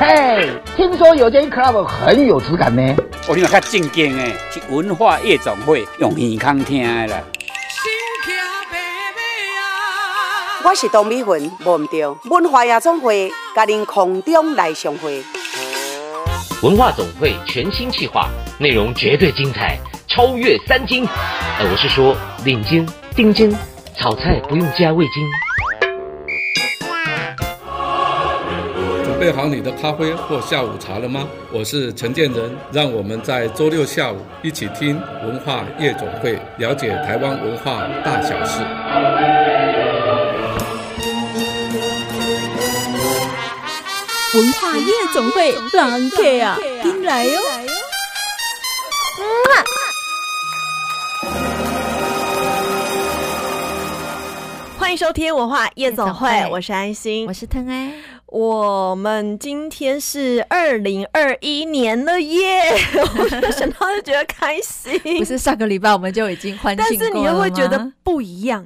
嘿，听说有间 club 很有质感呢。我另外较正经诶，是文化夜总会，用耳孔听的啦。我是董美云，忘唔掉文化夜总会，甲您空中来相会。文化总会全新企划，内容绝对精彩，超越三金。呃，我是说领金、丁金，炒菜不用加味精。备好你的咖啡或下午茶了吗？我是陈建仁，让我们在周六下午一起听文化夜总会，了解台湾文化大小事。文化夜总会，狼 K 啊，进来哟！欢迎收听文化夜总会，我是安心，我是腾爱。我们今天是二零二一年了耶！我想到就觉得开心。不是上个礼拜我们就已经欢庆过了吗？但是你又会觉得不一样。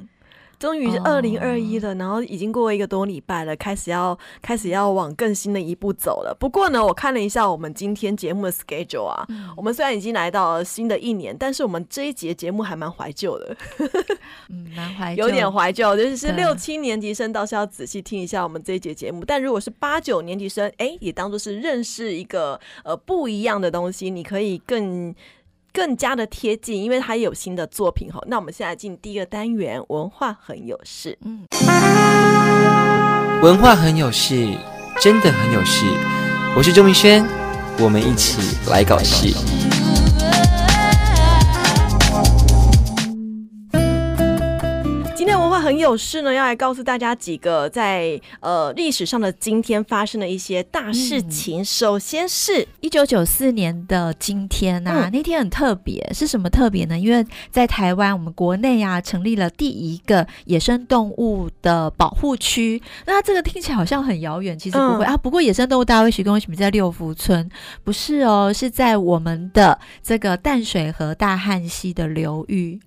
终于是二零二一了，oh. 然后已经过一个多礼拜了，开始要开始要往更新的一步走了。不过呢，我看了一下我们今天节目的 schedule 啊，嗯、我们虽然已经来到了新的一年，但是我们这一节节目还蛮怀旧的，嗯，蛮怀旧，有点怀旧。就是六七年级生倒是要仔细听一下我们这一节节目，但如果是八九年级生，哎，也当做是认识一个呃不一样的东西，你可以更。更加的贴近，因为他有新的作品哈。那我们现在进第一个单元，文化很有事。嗯，文化很有事，真的很有事。我是周明轩，我们一起来搞事。很有事呢，要来告诉大家几个在呃历史上的今天发生的一些大事情。嗯、首先是一九九四年的今天啊，嗯、那天很特别，是什么特别呢？因为在台湾，我们国内啊成立了第一个野生动物的保护区。那这个听起来好像很遥远，其实不会、嗯、啊。不过野生动物大家会许跟我们在六福村，不是哦，是在我们的这个淡水河大汉溪的流域。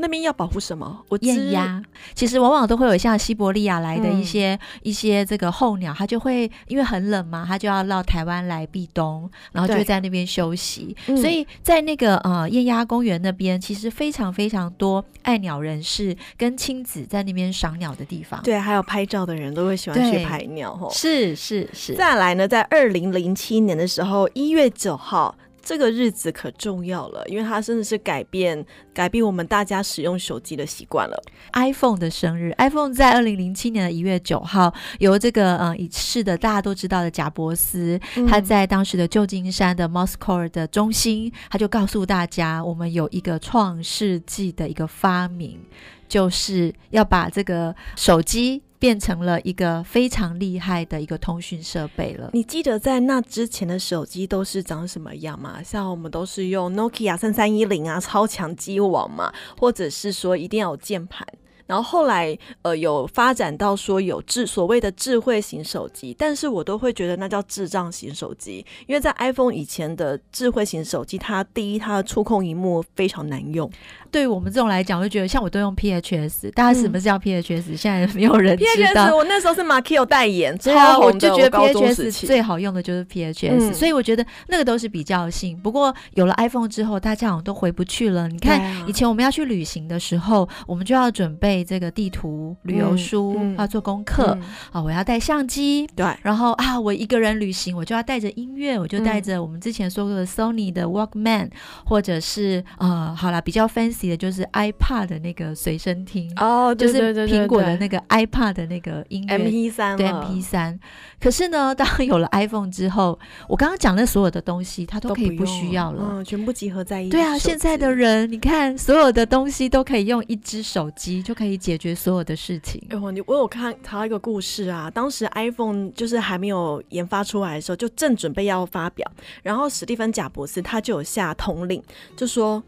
那边要保护什么？我雁鸭，其实往往都会有像西伯利亚来的一些、嗯、一些这个候鸟，它就会因为很冷嘛，它就要到台湾来避冬，然后就会在那边休息。所以在那个呃雁鸭公园那边，其实非常非常多爱鸟人士跟亲子在那边赏鸟的地方。对，还有拍照的人都会喜欢去拍鸟。吼，是是是。再来呢，在二零零七年的时候，一月九号。这个日子可重要了，因为它真的是改变改变我们大家使用手机的习惯了。iPhone 的生日，iPhone 在二零零七年的一月九号，由这个嗯已逝的大家都知道的贾伯斯，嗯、他在当时的旧金山的 Moscone 的中心，他就告诉大家，我们有一个创世纪的一个发明，就是要把这个手机。变成了一个非常厉害的一个通讯设备了。你记得在那之前的手机都是长什么样吗？像我们都是用 Nokia 三三一零啊，超强机网嘛，或者是说一定要有键盘。然后后来，呃，有发展到说有智所谓的智慧型手机，但是我都会觉得那叫智障型手机，因为在 iPhone 以前的智慧型手机，它第一它的触控荧幕非常难用。对于我们这种来讲，我就觉得像我都用 PHS，大家什么是叫 PHS？、嗯、现在没有人 知道。PHS 我那时候是 Makio 代言，超红的，我就觉得 PHS 最好用的就是 PHS，、嗯、所以我觉得那个都是比较性。不过有了 iPhone 之后，大家好像都回不去了。你看、啊、以前我们要去旅行的时候，我们就要准备这个地图、旅游书，嗯嗯、要做功课、嗯、啊，我要带相机，对，然后啊，我一个人旅行，我就要带着音乐，我就带着我们之前说过的 Sony 的 Walkman，、嗯、或者是呃，好了，比较 fancy。的就是 iPad 的那个随身听哦，就是苹果的那个 iPad 的那个音乐 MP 三，对 MP 三。可是呢，当有了 iPhone 之后，我刚刚讲的所有的东西，它都可以不需要了，嗯，全部集合在一起。对啊，现在的人，你看所有的东西都可以用一只手机就可以可以解决所有的事情。哎，我你我有看查到一个故事啊，当时 iPhone 就是还没有研发出来的时候，就正准备要发表，然后史蒂芬贾伯斯他就有下统领，就说。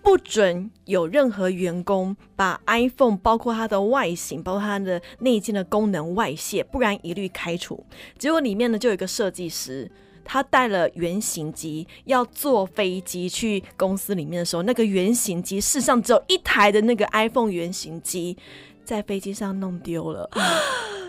不准有任何员工把 iPhone 包括它的外形，包括它的内建的功能外泄，不然一律开除。结果里面呢，就有一个设计师，他带了原型机，要坐飞机去公司里面的时候，那个原型机世上只有一台的那个 iPhone 原型机，在飞机上弄丢了。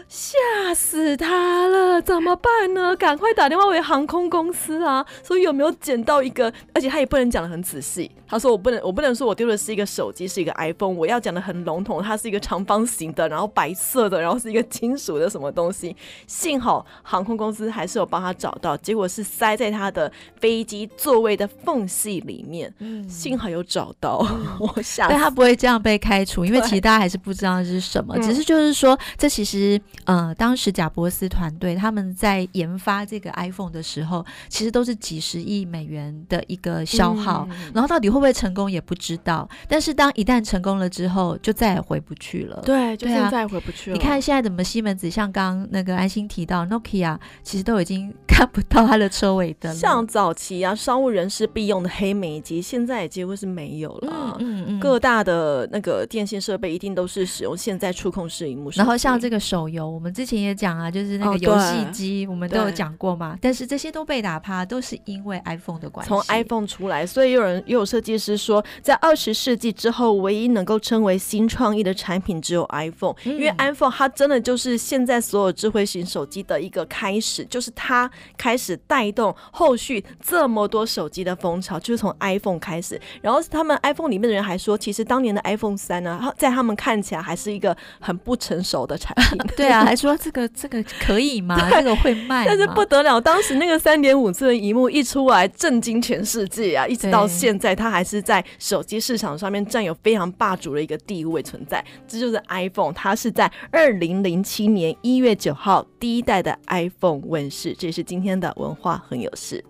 吓死他了，怎么办呢？赶快打电话回航空公司啊！所以有没有捡到一个，而且他也不能讲的很仔细。他说我不能，我不能说我丢的是一个手机，是一个 iPhone，我要讲的很笼统，它是一个长方形的，然后白色的，然后是一个金属的什么东西。幸好航空公司还是有帮他找到，结果是塞在他的飞机座位的缝隙里面。嗯，幸好有找到，嗯、我想，但他不会这样被开除，因为其实大家还是不知道这是什么，只是就是说，这其实。呃，当时贾伯斯团队他们在研发这个 iPhone 的时候，其实都是几十亿美元的一个消耗，嗯，然后到底会不会成功也不知道。但是当一旦成功了之后，就再也回不去了。对，就现在回不去了。你看现在怎么西门子，像刚那个安心提到，Nokia 其实都已经 看不到它的车尾灯了。像早期啊，商务人士必用的黑莓机，现在也几乎是没有了。嗯嗯，各大的那个电信设备一定都是使用现在触控式荧幕。然后像这个手游。我们之前也讲啊，就是那个游戏机，我们都有讲过嘛。但是这些都被打趴，都是因为 iPhone 的关系。从 iPhone 出来，所以有人又有设计师说，在二十世纪之后，唯一能够称为新创意的产品只有 iPhone，嗯，因为 iPhone 它真的就是现在所有智慧型手机的一个开始，就是它开始带动后续这么多手机的风潮，就是从 iPhone 开始。然后他们 iPhone 里面的人还说，其实当年的 iPhone 三呢，在他们看起来还是一个很不成熟的产品。对啊。还说这个这个可以吗？这个会卖？但是不得了，当时那个三点五寸的荧幕一出来，震惊全世界啊！一直到现在，它还是在手机市场上面占有非常霸主的一个地位存在。这就是 iPhone，它是在二零零七年一月九号第一代的 iPhone 问世。这是今天的文化很有事。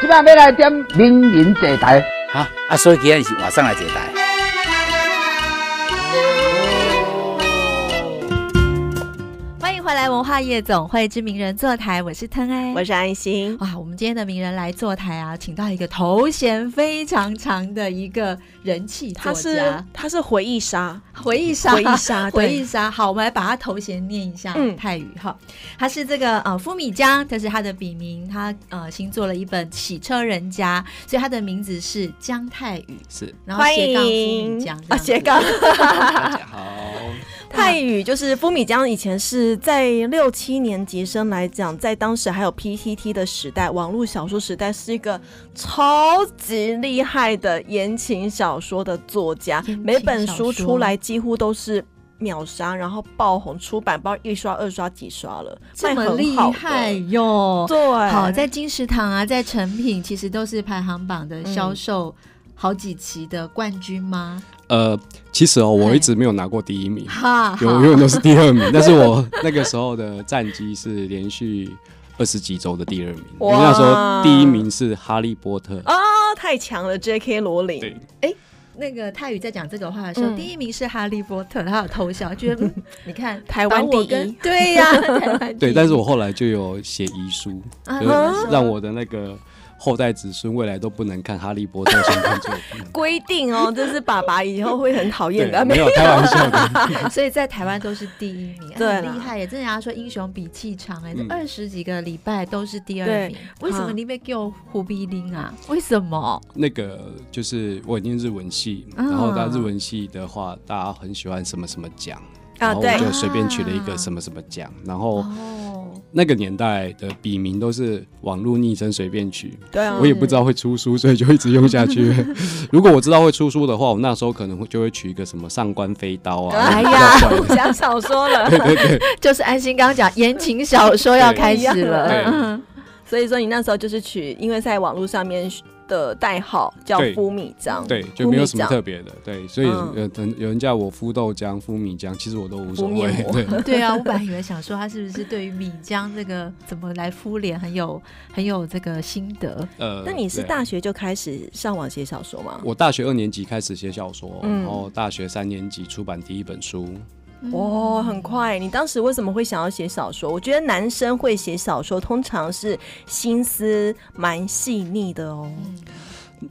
今晚要来点名人坐台，好啊，所以今天是晚上来坐台。欢迎来文化夜总会之名人坐台，我是腾爱，我是安心。哇，我们今天的名人来坐台啊，请到一个头衔非常长的一个人气作家，他是他是回忆杀，回忆杀，回忆杀，回忆杀。好，我们来把他头衔念一下，嗯，泰语哈，他是这个呃夫米江，这是他的笔名，他呃新做了一本《洗车人家》，所以他的名字是江泰宇，是，然后斜杠夫米江啊，斜杠，大家好。泰语就是夫米江，以前是在六七年级生来讲，在当时还有 PTT 的时代，网络小说时代，是一个超级厉害的言情小说的作家，每本书出来几乎都是秒杀，然后爆红，出版包一刷、二刷、几刷了，这么厉害哟！对，好，在金石堂啊，在成品，其实都是排行榜的销售好几期的冠军吗？呃，其实哦，我一直没有拿过第一名，有永远都是第二名。但是我那个时候的战绩是连续二十几周的第二名，因为那时候第一名是哈利波特啊，太强了，J.K. 罗琳。对，哎，那个泰语在讲这个话的时候，嗯、第一名是哈利波特，他有偷笑，觉得 你看台湾第一，对呀、啊，对。但是我后来就有写遗书，就是让我的那个。后代子孙未来都不能看《哈利波特》相关作品。规定哦，这是爸爸以后会很讨厌的。没有开玩笑的。所以在台湾都是第一名，对，很厉害耶！真的要说英雄比气长哎，这二十几个礼拜都是第二名。为什么你被叫胡必林啊？为什么？那个就是我已经日文系，然后在日文系的话，大家很喜欢什么什么奖，然后我就随便取了一个什么什么奖，然后。那个年代的笔名都是网络昵称随便取，对啊，我也不知道会出书，所以就一直用下去。如果我知道会出书的话，我那时候可能会就会取一个什么上官飞刀啊，哎呀，讲小说了，对对对，就是安心刚刚讲言情小说要开始了，所以说你那时候就是取，因为在网络上面。的代号叫敷米浆，对，就没有什么特别的，对，所以有人有人叫我敷豆浆、敷米浆，其实我都无所谓，对，对啊，我本来以为想说他是不是对于米浆这个怎么来敷脸很有很有这个心得，呃，那你是大学就开始上网写小说吗？我大学二年级开始写小说，然后大学三年级出版第一本书。哇、哦，很快！你当时为什么会想要写小说？我觉得男生会写小说，通常是心思蛮细腻的哦。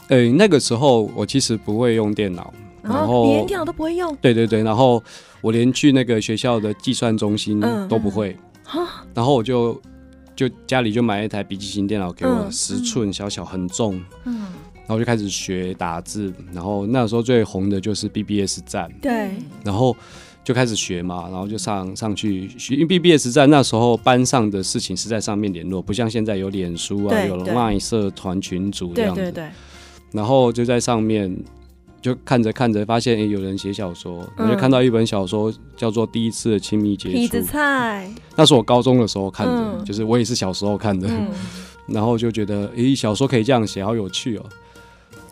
呃、欸，那个时候我其实不会用电脑，然后、啊、连电脑都不会用。对对对，然后我连去那个学校的计算中心都不会。嗯嗯、然后我就就家里就买一台笔记型电脑给我，十、嗯、寸小小很重。嗯。然后就开始学打字，然后那时候最红的就是 BBS 站，对，然后就开始学嘛，然后就上上去学，因为 BBS 在那时候班上的事情是在上面联络，不像现在有脸书啊，有 LINE 社团群组这样子，对对对，然后就在上面就看着看着，发现哎有人写小说，我、嗯、就看到一本小说叫做《第一次的亲密接触》，痞子菜，那是我高中的时候看的，嗯、就是我也是小时候看的，嗯、然后就觉得哎小说可以这样写，好有趣哦。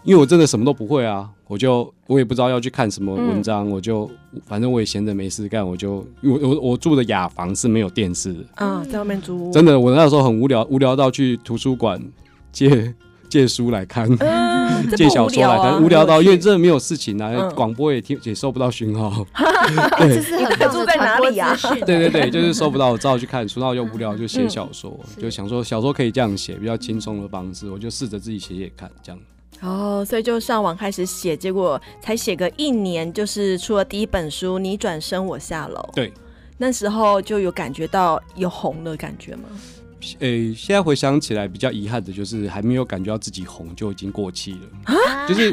因为我真的什么都不会啊，我就我也不知道要去看什么文章，嗯、我就反正我也闲着没事干，我就我我我住的雅房是没有电视的啊，在外面租。真的，我那时候很无聊，无聊到去图书馆借借书来看，嗯、借小说来看，无聊，啊、无聊到因为真的没有事情啊，广、嗯、播也听也收不到讯号。对，你住在哪里啊？对对对，就是收不到，我只好去看书，然后就无聊就写小说，嗯、就想说小说可以这样写，比较轻松的方式，我就试着自己写写看，这样。哦，所以就上网开始写，结果才写个一年，就是出了第一本书《你转身我下楼》。对，那时候就有感觉到有红的感觉吗？诶、欸，现在回想起来，比较遗憾的就是还没有感觉到自己红就已经过气了啊！就是？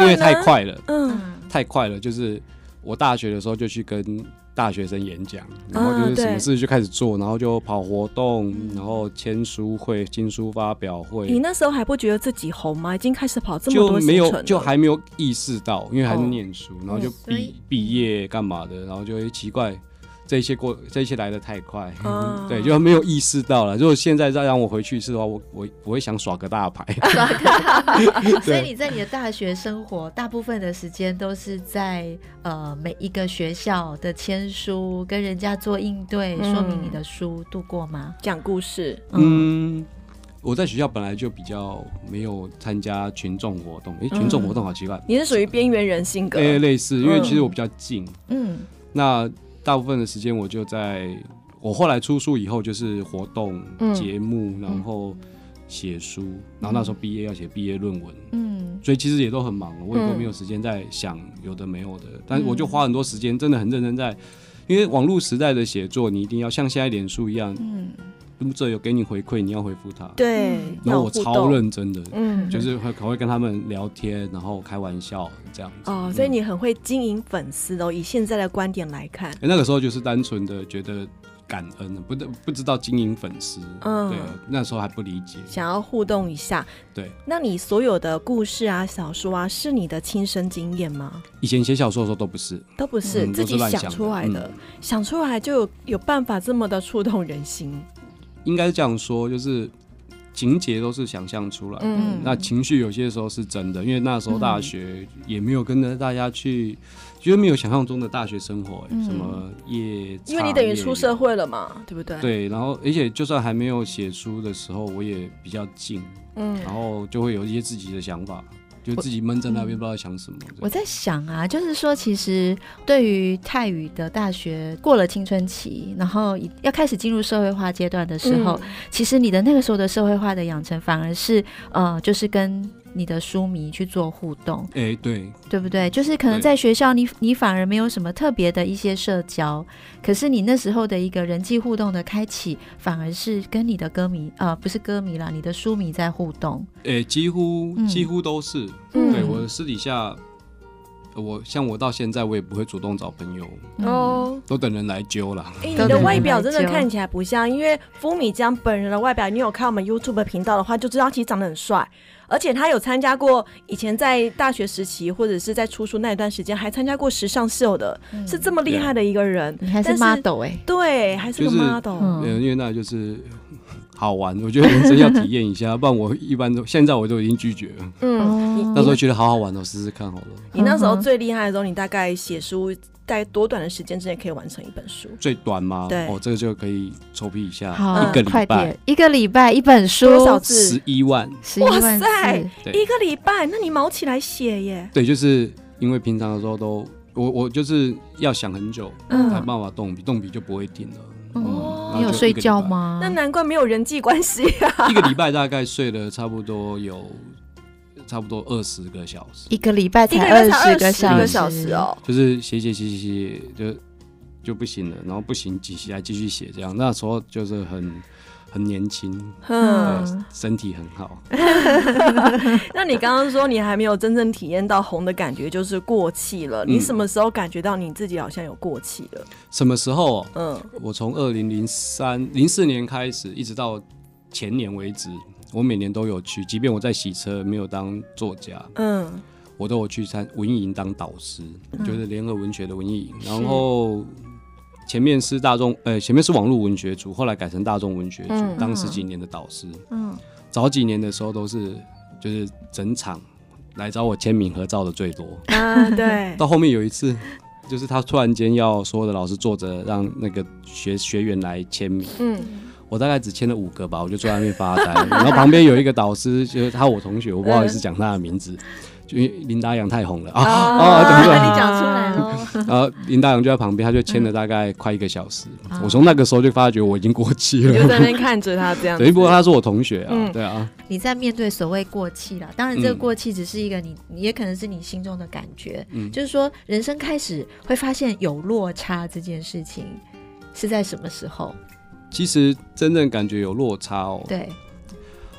因为太快了，嗯，太快了，就是我大学的时候就去跟。大学生演讲，然后就是什么事就开始做，啊、然后就跑活动，然后签书会、新书发表会。你那时候还不觉得自己红吗？已经开始跑这么多就没有，就还没有意识到，因为还是念书，哦、然后就毕毕业干嘛的，然后就会奇怪。这一切过，这一切来的太快，嗯、对，就没有意识到了。如果现在再让我回去一次的话，我我我会想耍个大牌。耍个大牌。所以你在你的大学生活，大部分的时间都是在呃每一个学校的签书，跟人家做应对，说明你的书度过吗？讲故事。嗯，嗯我在学校本来就比较没有参加群众活动，哎，群众活动好奇怪。你是属于边缘人性格？哎，类似，因为其实我比较静。嗯，那。大部分的时间我就在，我后来出书以后就是活动节目，嗯、然后写书，嗯、然后那时候毕业要写毕业论文，嗯，所以其实也都很忙，我也都没有时间在想有的没有的，嗯、但是我就花很多时间，真的很认真在，因为网络时代的写作，你一定要像现在脸书一样，嗯。读者有给你回馈，你要回复他。对，然后我超认真的，嗯，就是会可会跟他们聊天，然后开玩笑这样子。哦，所以你很会经营粉丝哦。以现在的观点来看，那个时候就是单纯的觉得感恩，不不知道经营粉丝。嗯，对，那时候还不理解，想要互动一下。对，那你所有的故事啊、小说啊，是你的亲身经验吗？以前写小说的时候都不是，都不是自己想出来的，想出来就有有办法这么的触动人心。应该是这样说，就是情节都是想象出来的，嗯、那情绪有些时候是真的，因为那时候大学也没有跟着大家去，觉得没有想象中的大学生活，嗯、什么夜，因为你等于出社会了嘛，对不对？对，然后而且就算还没有写书的时候，我也比较静，嗯，然后就会有一些自己的想法。就自己闷在那边，不知道想什么。我在想啊，就是说，其实对于泰语的大学过了青春期，然后要开始进入社会化阶段的时候，嗯、其实你的那个时候的社会化的养成，反而是呃，就是跟。你的书迷去做互动，哎、欸，对，对不对？就是可能在学校你，你你反而没有什么特别的一些社交，可是你那时候的一个人际互动的开启，反而是跟你的歌迷啊、呃，不是歌迷啦，你的书迷在互动。哎、欸，几乎几乎都是，嗯、对我私底下，我像我到现在我也不会主动找朋友哦，嗯、都等人来揪了。哎、欸，你的外表真的看起来不像，因为福米江本人的外表，你有看我们 YouTube 频道的话，就知道其实长得很帅。而且他有参加过，以前在大学时期或者是在出书那一段时间，还参加过时尚秀的，嗯、是这么厉害的一个人。你还是 model 哎、欸？对，还是个 model。嗯，因为那就是好玩，我觉得人生要体验一下，不然我一般都现在我都已经拒绝了。嗯，那时候觉得好好玩哦，试试看好了。你那时候最厉害的时候，你大概写书。在多短的时间之内可以完成一本书？最短吗？对，哦，这个就可以臭屁一下，好一个礼拜，一个礼拜一本书，多少字？十一万，哇塞，一个礼拜，那你毛起来写耶？对，就是因为平常的时候都，我我就是要想很久，嗯，才办法动笔，动笔就不会停了。哦，你有睡觉吗？那难怪没有人际关系啊。一个礼拜大概睡了差不多有。差不多二十个小时，一个礼拜才二十个小时哦。就是写写写写写，就就不行了，然后不行，继续来继续写这样。那时候就是很很年轻，嗯，身体很好。那你刚刚说你还没有真正体验到红的感觉，就是过气了。你什么时候感觉到你自己好像有过气了？什么时候？嗯，我从二零零三零四年开始，一直到前年为止，我每年都有去，即便我在洗车，没有当作家，嗯。我都有去参文艺营当导师，嗯、就是联合文学的文艺营。然后前面是大众，呃，前面是网络文学组，后来改成大众文学组，嗯、当十几年的导师。嗯，早几年的时候都是就是整场来找我签名合照的最多。啊，对。到后面有一次，就是他突然间要所有的老师坐着，让那个学学员来签名。嗯，我大概只签了五个吧，我就坐在那边发呆。然后旁边有一个导师，就是他我同学，我不好意思讲他的名字。就因为林达阳太红了啊！哦，怎么你讲出来了？然后林达阳就在旁边，他就签了大概快一个小时。我从那个时候就发觉我已经过气了，就在那边看着他这样。对，不过他是我同学啊，对啊。你在面对所谓过气了，当然这个过气只是一个你，也可能是你心中的感觉。嗯，就是说人生开始会发现有落差这件事情是在什么时候？其实真正感觉有落差哦，对，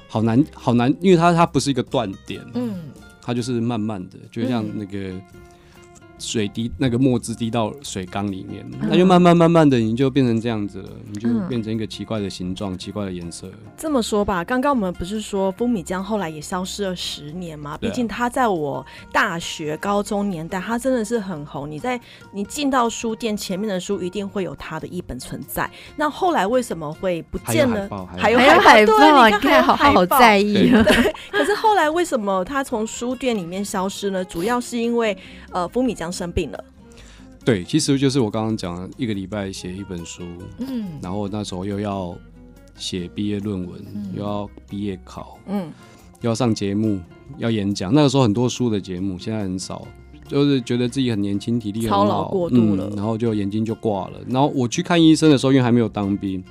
好难好难，因为它它不是一个断点，嗯。它就是慢慢的，就像那个。水滴那个墨汁滴到水缸里面，那就慢慢慢慢的，你就变成这样子了，你就变成一个奇怪的形状、奇怪的颜色。这么说吧，刚刚我们不是说风米浆后来也消失了十年吗？毕竟它在我大学、高中年代，它真的是很红。你在你进到书店前面的书，一定会有它的一本存在。那后来为什么会不见了？还有海报，你看好好在意。对，可是后来为什么它从书店里面消失呢？主要是因为呃，风米浆。生病了，对，其实就是我刚刚讲的，一个礼拜写一本书，嗯，然后那时候又要写毕业论文，嗯、又要毕业考，嗯，又要上节目，要演讲。那个时候很多书的节目，现在很少，就是觉得自己很年轻，体力很好，操劳过度了，嗯，然后就眼睛就挂了。然后我去看医生的时候，因为还没有当兵，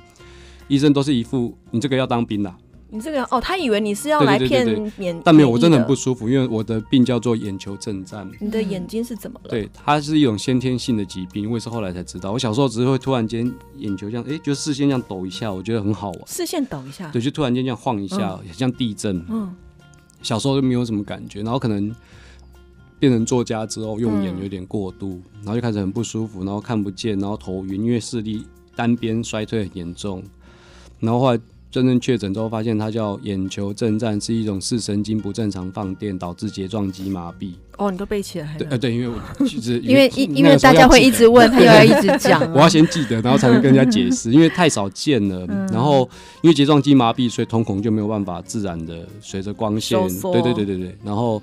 医生都是一副你这个要当兵的。你这个哦，他以为你是要来骗免，但没有，我真的很不舒服，因为我的病叫做眼球震颤。你的眼睛是怎么了？对，它是一种先天性的疾病，我也是后来才知道。我小时候只是会突然间眼球这样，哎、欸，就视线这样抖一下，我觉得很好玩。视线抖一下，对，就突然间这样晃一下，嗯、像地震。嗯，小时候就没有什么感觉，然后可能变成作家之后，用眼有点过度，嗯、然后就开始很不舒服，然后看不见，然后头晕，因为视力单边衰退很严重，然后后来。真正确诊之后，发现它叫眼球震颤，是一种视神经不正常放电导致睫状肌麻痹。哦，你都背起来？对，呃，对，因为我其实 因为因因为大家会一直问，他又要一直讲，我要先记得，然后才能跟人家解释，因为太少见了。然后因为睫状肌麻痹，所以瞳孔就没有办法自然的随着光线，对对对对对。然后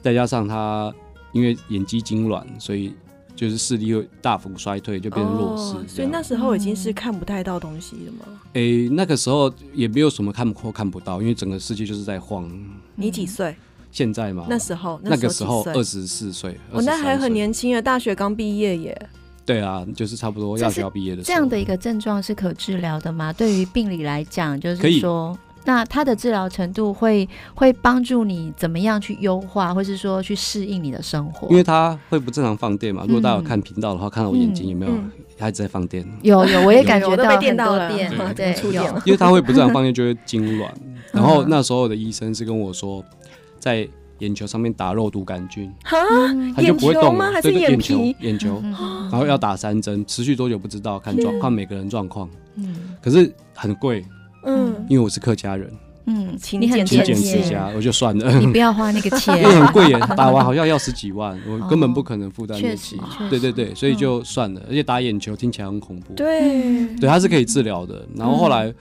再加上他因为眼肌痉挛，所以。就是视力会大幅衰退，就变成弱视。哦，所以那时候已经是看不太到东西了吗？诶、欸，那个时候也没有什么看或看不到，因为整个世界就是在晃。你几岁？现在吗？那时候，那个时候二十四岁。我那还很年轻啊，大学刚毕业耶。对啊，就是差不多要学校毕业的时候。这样的一个症状是可治疗的吗？对于病理来讲，就是说。那它的治疗程度会会帮助你怎么样去优化，或是说去适应你的生活？因为它会不正常放电嘛。如果大家有看频道的话，看到我眼睛有没有它一直在放电？有有，我也感觉到被电到了，对，有。因为它会不正常放电，就会痉挛。然后那时候的医生是跟我说，在眼球上面打肉毒杆菌，它就不会动吗？还是眼球？眼球，然后要打三针，持续多久不知道，看状看每个人状况。嗯，可是很贵。嗯，因为我是客家人，嗯，勤俭勤俭持家，我就算了。你不要花那个钱，因为很贵耶，打完好像要十几万，我根本不可能负担得起。对对对，所以就算了。而且打眼球听起来很恐怖。对，对，它是可以治疗的。然后后来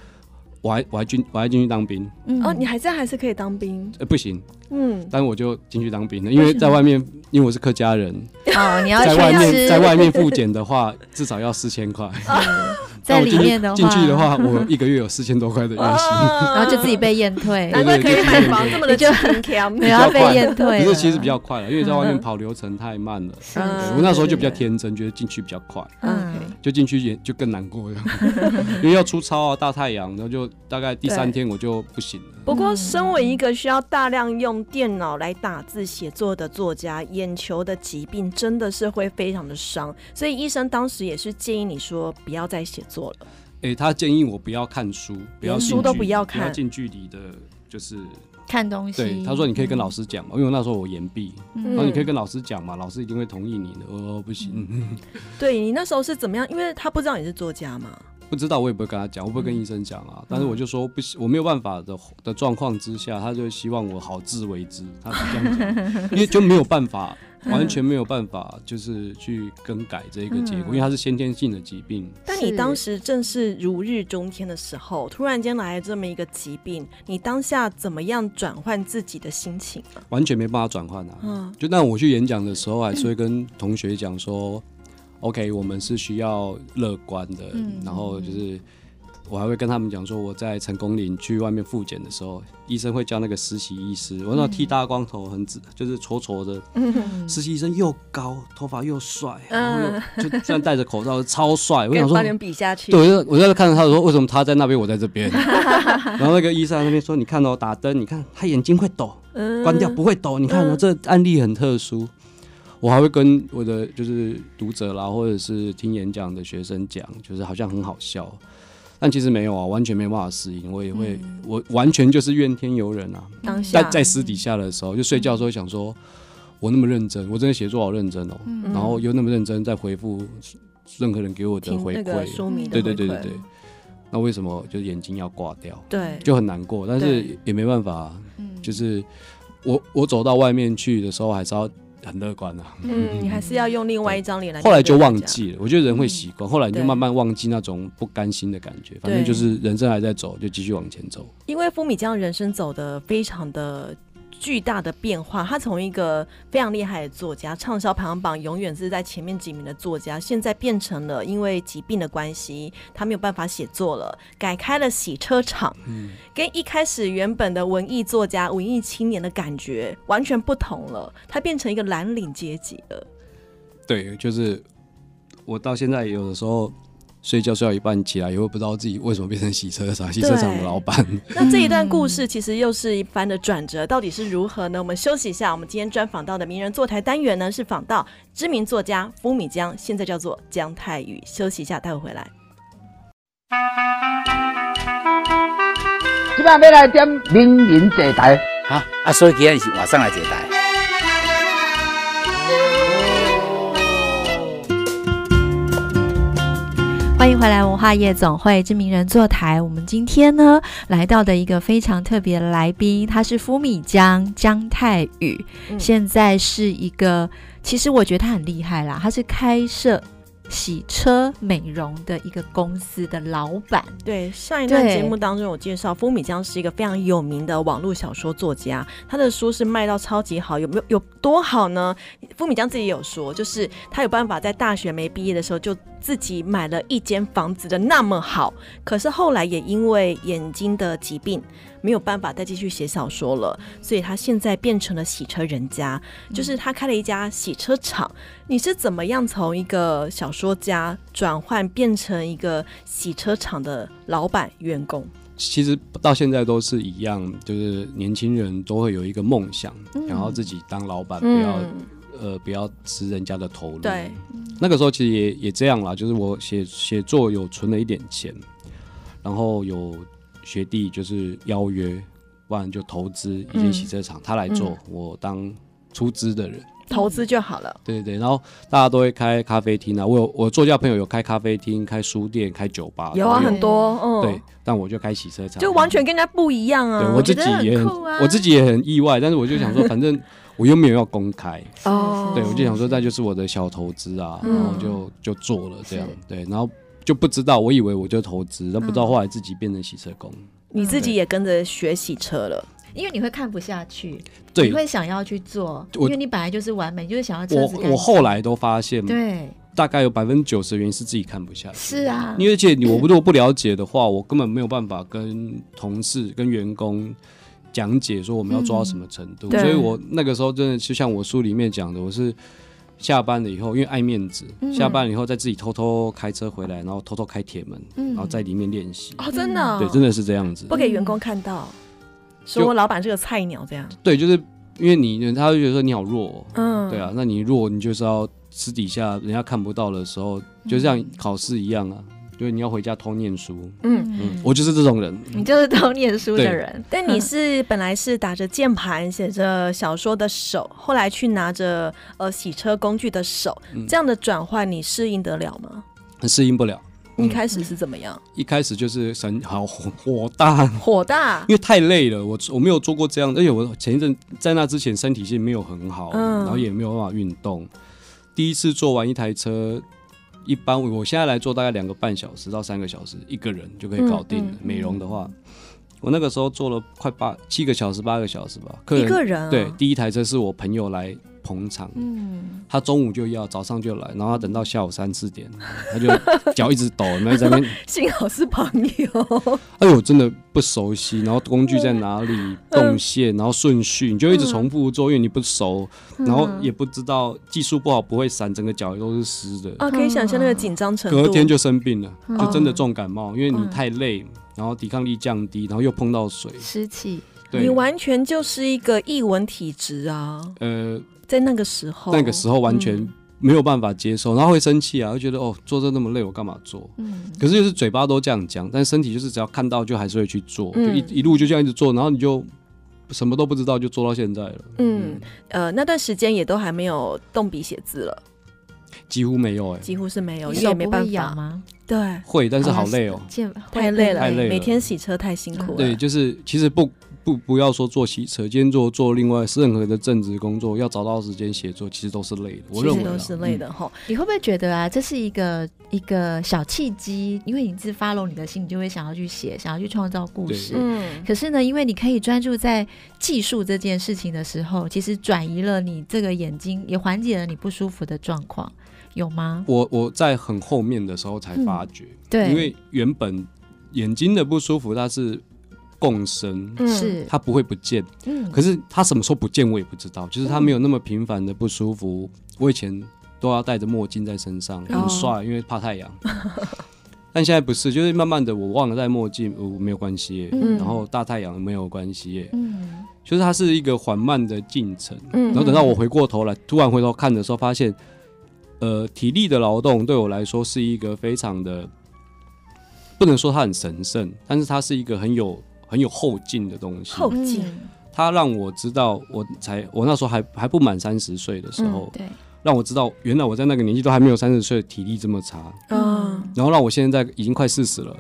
我还我还进我还进去当兵。哦，你还在还是可以当兵？呃，不行。嗯，但我就进去当兵了，因为在外面，因为我是客家人。哦，你要在外面在外面复检的话，至少要四千块。在里面的话，进去的话，我一个月有四千多块的月薪，然后就自己被验退，难怪可以买房这么的就很强，然后被验退。可是其实比较快了，因为在外面跑流程太慢了。我那时候就比较天真，觉得进去比较快，就进去也就更难过了，因为要出操啊，大太阳，然后就大概第三天我就不行了。不过，身为一个需要大量用用电脑来打字写作的作家，眼球的疾病真的是会非常的伤，所以医生当时也是建议你说不要再写作了。哎、欸，他建议我不要看书，不要书都不要看，不要近距离的，就是看东西。对，他说你可以跟老师讲嘛，嗯、因为那时候我延毕，嗯、然后你可以跟老师讲嘛，老师一定会同意你的。哦，不行。嗯、对你那时候是怎么样？因为他不知道你是作家嘛。不知道，我也不会跟他讲，我不会跟医生讲啊。嗯、但是我就说不行，我没有办法的的状况之下，他就希望我好自为之，他是这样讲，因为就没有办法。完全没有办法，就是去更改这个结果，嗯、因为它是先天性的疾病。但你当时正是如日中天的时候，突然间来了这么一个疾病，你当下怎么样转换自己的心情？完全没办法转换啊！嗯，就那我去演讲的时候，还是会跟同学讲说、嗯、：“OK，我们是需要乐观的。嗯”然后就是。我还会跟他们讲说，我在成功岭去外面复检的时候，医生会叫那个实习医师，我那剃大光头，很直，就是矬矬的。实习医生又高，头发又帅，然后又就虽然戴着口罩，超帅。我想说，把人比下去。对，我在看着他说，为什么他在那边，我在这边？然后那个医生在那边说，你看哦，打灯，你看他眼睛会抖，关掉不会抖。你看哦，这案例很特殊。我还会跟我的就是读者啦，或者是听演讲的学生讲，就是好像很好笑。但其实没有啊，完全没办法适应。我也会，嗯、我完全就是怨天尤人啊。当下在在私底下的时候，就睡觉的时候想说，我那么认真，我真的写作好认真哦、然后又那么认真在回复任何人给我的回馈。对对对对对。那为什么就是眼睛要挂掉？对，就很难过。但是也没办法，就是我我走到外面去的时候，还是要。很乐观啊，嗯，你还是要用另外一张脸来。后来就忘记了，我觉得人会习惯，嗯、后来你就慢慢忘记那种不甘心的感觉。反正就是人生还在走，就继续往前走。因为富米江人生走的非常的。巨大的变化，他从一个非常厉害的作家，畅销排行榜永远是在前面几名的作家，现在变成了因为疾病的关系，他没有办法写作了，改开了洗车场，嗯，跟一开始原本的文艺作家、文艺青年的感觉完全不同了，他变成一个蓝领阶级了。对，就是我到现在有的时候。睡觉睡到一半起来，也会不知道自己为什么变成洗车场、洗车场的老板。那这一段故事其实又是一番的转折，到底是如何呢？我们休息一下。我们今天专访到的名人坐台单元呢，是访到知名作家福米江，现在叫做江泰宇。休息一下，待会回来。今晚要来点名人坐台，好啊，所以今天是晚上来坐台。欢迎回来，文化夜总会知名人坐台。我们今天呢，来到的一个非常特别的来宾，他是夫米江江泰宇，嗯、现在是一个，其实我觉得他很厉害啦，他是开设。洗车美容的一个公司的老板，对，上一段节目当中有介绍，风米江是一个非常有名的网络小说作家，他的书是卖到超级好，有没有有多好呢？风米江自己有说，就是他有办法在大学没毕业的时候就自己买了一间房子的那么好，可是后来也因为眼睛的疾病。没有办法再继续写小说了，所以他现在变成了洗车人家，就是他开了一家洗车厂。你是怎么样从一个小说家转换变成一个洗车厂的老板员工？其实到现在都是一样，就是年轻人都会有一个梦想，嗯、然后自己当老板，不要、嗯、呃不要吃人家的头颅。对，那个时候其实也也这样啦，就是我写写作有存了一点钱，然后有。学弟就是邀约，不然就投资一间洗车厂，嗯、他来做，嗯、我当出资的人，投资就好了。对对对，然后大家都会开咖啡厅啊，我有我作家朋友有开咖啡厅、开书店、开酒吧，有啊，很多。嗯，对，但我就开洗车厂，就完全跟人家不一样啊。对我自己也很，很、啊、我自己也很意外，但是我就想说，反正我又没有要公开，哦，对，我就想说，那就是我的小投资啊，然后就就做了这样，对，然后。就不知道，我以为我就投资，但不知道后来自己变成洗车工。你自己也跟着学洗车了，因为你会看不下去，对，你会想要去做，因为你本来就是完美，就是想要车子。我我后来都发现，对，大概有百分之九十的原因是自己看不下去。是啊，因为而且我如果不了解的话，我根本没有办法跟同事、跟员工讲解说我们要做到什么程度。所以我那个时候真的就像我书里面讲的，我是。下班了以后，因为爱面子，嗯、下班了以后再自己偷偷开车回来，然后偷偷开铁门，嗯、然后在里面练习。哦，真的、哦？对，真的是这样子。不给员工看到，说我老板是个菜鸟这样。对，就是因为你他会觉得说你好弱，嗯，对啊，那你弱，你就是要私底下人家看不到的时候，就像考试一样啊。因为你要回家偷念书，嗯嗯，我就是这种人，你就是偷念书的人。但你是 本来是打着键盘写着小说的手，后来去拿着呃洗车工具的手，嗯、这样的转换你适应得了吗？适应不了。一开始是怎么样？一开始就是神好火火大，火大，因为太累了。我我没有做过这样，而且我前一阵在那之前身体性没有很好，嗯、然后也没有办法运动。第一次做完一台车。一般我现在来做大概两个半小时到三个小时，一个人就可以搞定了。嗯嗯、美容的话，我那个时候做了快八七个小时八个小时吧。客人，一个人、啊、对，第一台车是我朋友来捧场，嗯，他中午就要，早上就来，然后他等到下午三四点，他就脚一直抖，然后在那边。幸好是朋友。哎呦，真的不熟悉，然后工具在哪里，动线，然后顺序，你就一直重复做，因为你不熟，然后也不知道技术不好不会闪，整个脚都是湿的。啊，可以想象那个紧张程度。隔天就生病了，就真的重感冒，因为你太累，然后抵抗力降低，然后又碰到水，湿气。你完全就是一个艺文体质啊！呃。在那个时候，那个时候完全没有办法接受，嗯、然后会生气啊，会觉得哦，做这那么累，我干嘛做？嗯，可是就是嘴巴都这样讲，但身体就是只要看到就还是会去做，嗯、就一一路就这样一直做，然后你就什么都不知道，就做到现在了。嗯，嗯呃，那段时间也都还没有动笔写字了，几乎没有哎、欸，几乎是没有，你也没办法吗？对，会，但是好累哦，太累了，太累了，每天洗车太辛苦了。对，就是其实不。不，不要说做洗车，今天做做另外任何的正职工作，要找到时间写作，其实都是累的。我认为都是累的哈。嗯、你会不会觉得啊，这是一个一个小契机？因为你自 follow 你的心，你就会想要去写，想要去创造故事。嗯。可是呢，因为你可以专注在技术这件事情的时候，其实转移了你这个眼睛，也缓解了你不舒服的状况，有吗？我我在很后面的时候才发觉，嗯、对，因为原本眼睛的不舒服，它是。共生是，它不会不见。嗯，可是它什么时候不见我也不知道。就是它没有那么频繁的不舒服。我以前都要戴着墨镜在身上，很帅，因为怕太阳。但现在不是，就是慢慢的我忘了戴墨镜，我没有关系。然后大太阳没有关系。嗯，就是它是一个缓慢的进程。然后等到我回过头来，突然回头看的时候，发现，呃，体力的劳动对我来说是一个非常的，不能说它很神圣，但是它是一个很有。很有后劲的东西，后劲，他让我知道，我才我那时候还还不满三十岁的时候，对，让我知道原来我在那个年纪都还没有三十岁，体力这么差，嗯，然后让我现在已经快四十了，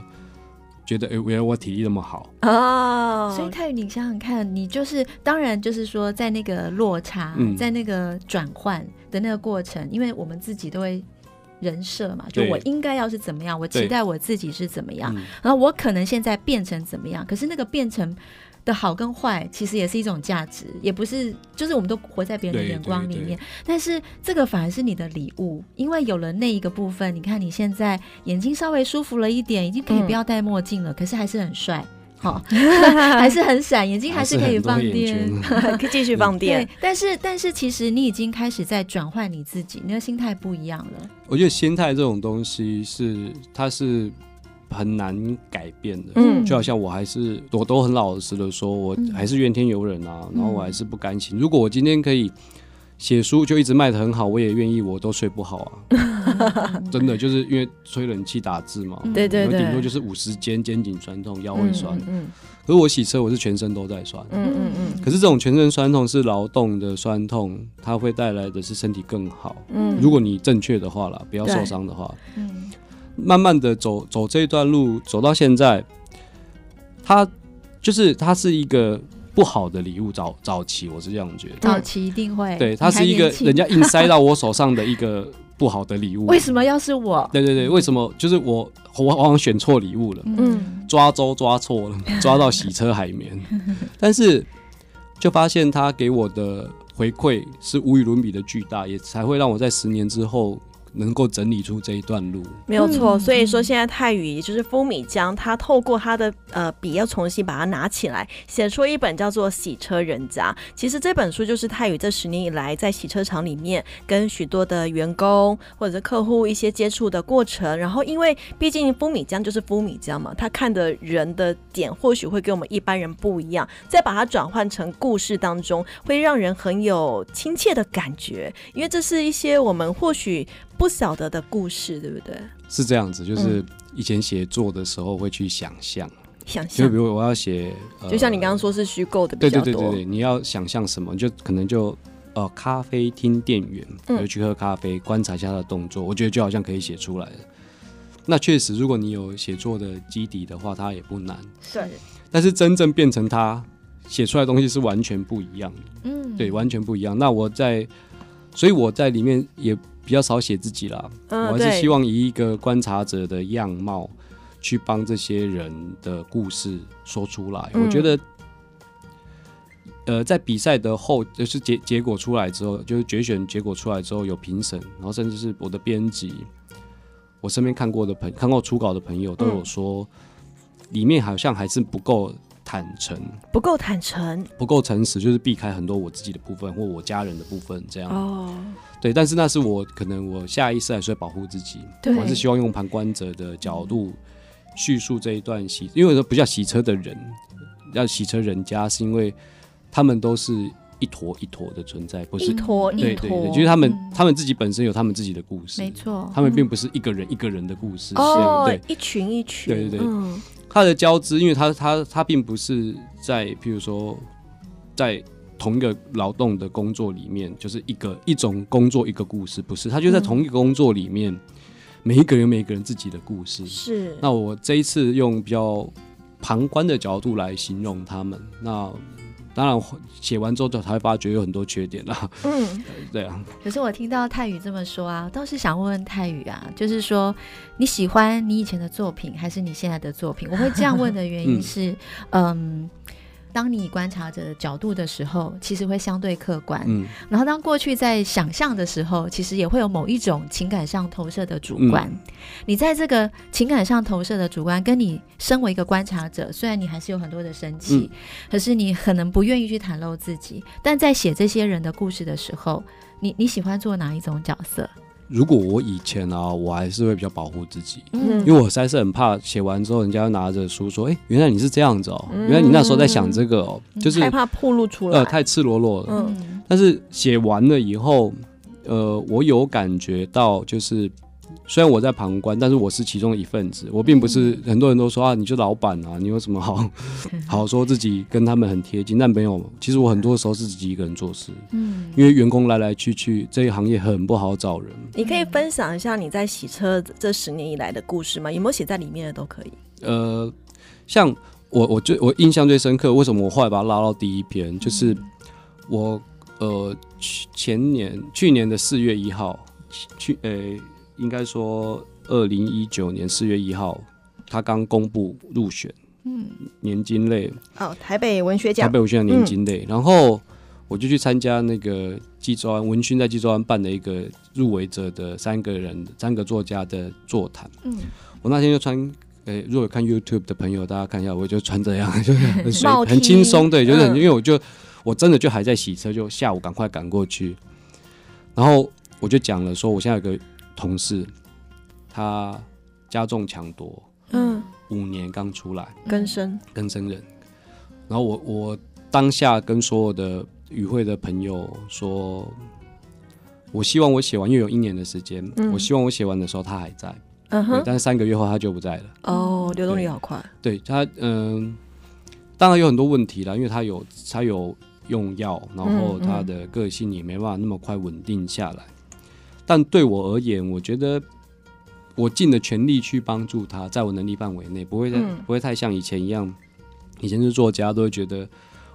觉得哎，原来我体力那么好。哦，所以泰宇，你想想看，你就是当然就是说在那个落差，在那个转换的那个过程，因为我们自己都会。人设嘛，就我应该要是怎么样，我期待我自己是怎么样，然后我可能现在变成怎么样，可是那个变成的好跟坏，其实也是一种价值，也不是，就是我们都活在别人的眼光里面，但是这个反而是你的礼物，因为有了那一个部分，你看你现在眼睛稍微舒服了一点，已经可以不要戴墨镜了，可是还是很帅。好，还是很闪，眼睛还是可以放电，可以继续放电。对，但是但是其实你已经开始在转换你自己，你的心态不一样了。我觉得心态这种东西是它是很难改变的，嗯，就好像我还是我都很老实的说，我还是怨天尤人啊，然后我还是不甘心。如果我今天可以。写书就一直卖的很好，我也愿意，我都睡不好啊，真的就是因为吹冷气打字嘛，对对对，顶多就是五十肩肩颈酸痛，腰会酸，嗯，可是我洗车我是全身都在酸，嗯嗯嗯，可是这种全身酸痛是劳动的酸痛，它会带来的是身体更好，嗯，如果你正确的话啦，不要受伤的话，嗯，慢慢的走走这一段路走到现在，它就是它是一个。不好的礼物，早早期我是这样觉得，早期一定会，对，它是一个人家硬塞到我手上的一个 不好的礼物。为什么要是我？对对对，为什么？就是我我往往选错礼物了，嗯，抓周抓错了，抓到洗车海绵，但是就发现他给我的回馈是无与伦比的巨大，也才会让我在十年之后能够整理出这一段路。没有错，所以说现在泰语也就是风米江，他透过他的呃笔要重新把它拿起来，写出一本叫做《洗车人家》。其实这本书就是泰语这十年以来在洗车厂里面跟许多的员工或者是客户一些接触的过程。然后因为毕竟风米江就是风米江嘛，他看的人的点或许会跟我们一般人不一样，再把它转换成故事当中，会让人很有亲切的感觉，因为这是一些我们或许不晓得的故事，对不对？是这样子，就是以前写作的时候会去想象，想象，就比如我要写，呃、就像你刚刚说是虚构的，对对对对对，你要想象什么，就可能就呃咖啡厅店员，我就去喝咖啡，嗯、观察一下他的动作，我觉得就好像可以写出来了。那确实，如果你有写作的基底的话，它也不难。对，但是真正变成他写出来的东西是完全不一样的。嗯，对，完全不一样。那我在，所以我在里面也比较少写自己啦。嗯，我还是希望以一个观察者的样貌去帮这些人的故事说出来。嗯，我觉得，呃，在比赛的后，就是结结果出来之后，就是决选结果出来之后有评审，然后甚至是我的编辑。我身边看过的朋看过初稿的朋友都有说，里面好像还是不够坦诚，不够坦诚，不够诚实，就是避开很多我自己的部分或我家人的部分这样。哦，对，但是那是我可能我下意识还是会保护自己，我还是希望用旁观者的角度叙述这一段洗，因为说不叫洗车的人，要洗车人家，是因为他们都是。一坨一坨的存在，不是一坨一坨，对对对，就是他们、嗯、他们自己本身有他们自己的故事，没错，他们并不是一个人一个人的故事，哦，对，一群一群，对对对，他、嗯、的交织，因为他他他并不是在，譬如说，在同一个劳动的工作里面，就是一个一种工作一个故事，不是，他就在同一个工作里面，嗯、每一个人每一个人自己的故事，是。那我这一次用比较旁观的角度来形容他们，那。当然，写完之后才会发觉有很多缺点啦。嗯，对啊。可是我听到泰语这么说啊，倒是想问问泰语啊，就是说你喜欢你以前的作品，还是你现在的作品？我会这样问的原因是，嗯。嗯当你观察者的角度的时候，其实会相对客观。嗯，然后当过去在想象的时候，其实也会有某一种情感上投射的主观。嗯，你在这个情感上投射的主观，跟你身为一个观察者，虽然你还是有很多的生气，嗯，可是你可能不愿意去袒露自己。但在写这些人的故事的时候，你你喜欢做哪一种角色？如果我以前啊，我还是会比较保护自己，嗯，因为我实在是很怕写完之后，人家拿着书说，哎、欸，原来你是这样子哦、喔，嗯、原来你那时候在想这个哦、喔，嗯、就是害怕暴露出来，呃，太赤裸裸了。嗯，但是写完了以后，呃，我有感觉到就是。虽然我在旁观，但是我是其中的一份子。我并不是很多人都说啊，你就老板啊，你有什么好 好说自己跟他们很贴近？但没有，其实我很多时候是自己一个人做事。嗯，因为员工来来去去，这一行业很不好找人。你可以分享一下你在洗车这十年以来的故事吗？有没有写在里面的都可以。呃，像我，我最我印象最深刻，为什么我后来把它拉到第一篇？就是我呃前年去年的四月一号去呃。应该说，二零一九年四月一号，他刚公布入选，嗯，年金类哦，台北文学奖，台北文学奖年金类，嗯、然后我就去参加那个纪州安文勋在纪州安办的一个入围者的三个人三个作家的座谈，嗯，我那天就穿，呃、欸，如果有看 YouTube 的朋友，大家看一下，我就穿这样，就是很随很轻松，对，就是、嗯、因为我就我真的就还在洗车，就下午赶快赶过去，然后我就讲了说，我现在有个。同事，他加重抢夺，嗯，五年刚出来，更生，更生人。然后我我当下跟所有的与会的朋友说，我希望我写完，因为有一年的时间，嗯、我希望我写完的时候他还在，嗯哼，但是三个月后他就不在了。哦，流动率好快。对，对他，嗯，当然有很多问题了，因为他有他有用药，然后他的个性也没办法那么快稳定下来。但对我而言，我觉得我尽了全力去帮助他，在我能力范围内，不会太、嗯、不会太像以前一样。以前是作家，都会觉得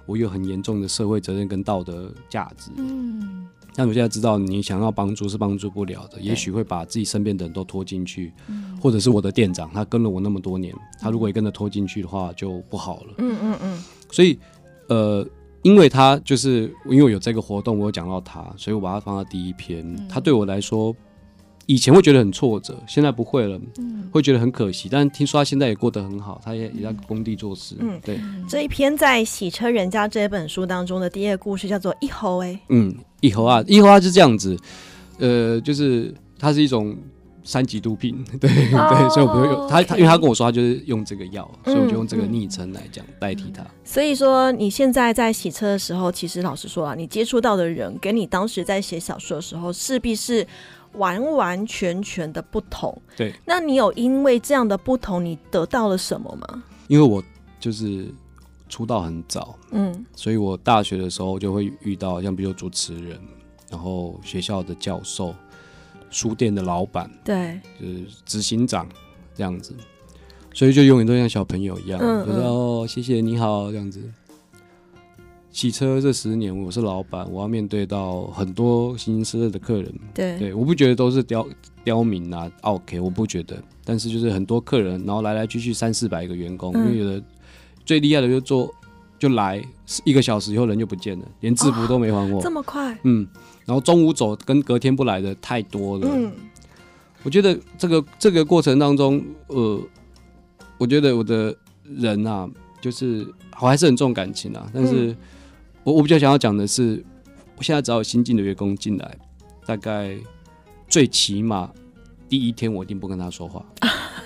我有很严重的社会责任跟道德价值。嗯，但我现在知道，你想要帮助是帮助不了的，也许会把自己身边的人都拖进去，嗯、或者是我的店长，他跟了我那么多年，他如果也跟着拖进去的话，就不好了。嗯嗯嗯。所以，呃。因为他就是因为我有这个活动，我有讲到他，所以我把他放到第一篇。嗯、他对我来说，以前会觉得很挫折，现在不会了，嗯，会觉得很可惜。但是听说他现在也过得很好，他也也在工地做事。嗯，对。这一篇在《洗车人家》这本书当中的第一个故事叫做“一猴”哎，嗯，一猴啊，一猴啊，是这样子，呃，就是它是一种三级毒品，对、哦、对，所以我不会用他，他因为他跟我说他就是用这个药，所以我就用这个昵称来讲、嗯、代替他。所以说你现在在洗车的时候，其实老实说啊，你接触到的人跟你当时在写小说的时候势必是。完完全全的不同。对，那你有因为这样的不同，你得到了什么吗？因为我就是出道很早，嗯，所以我大学的时候就会遇到像比如主持人，然后学校的教授，书店的老板，对，就是执行长这样子，所以就永远都像小朋友一样，嗯嗯，就说哦，谢谢你好这样子。洗车这十年，我是老板，我要面对到很多形形色色的客人。对，对，我不觉得都是刁刁民啊，OK，我不觉得。但是就是很多客人，然后来来去去三四百个员工，嗯、因为有的最厉害的就做就来一个小时以后人就不见了，连制服都没还我。哦、这么快？嗯。然后中午走跟隔天不来的太多了。嗯。我觉得这个这个过程当中，呃，我觉得我的人啊，就是我还是很重感情啊，但是。嗯我我比较想要讲的是，我现在只要有新进的员工进来，大概最起码第一天我一定不跟他说话。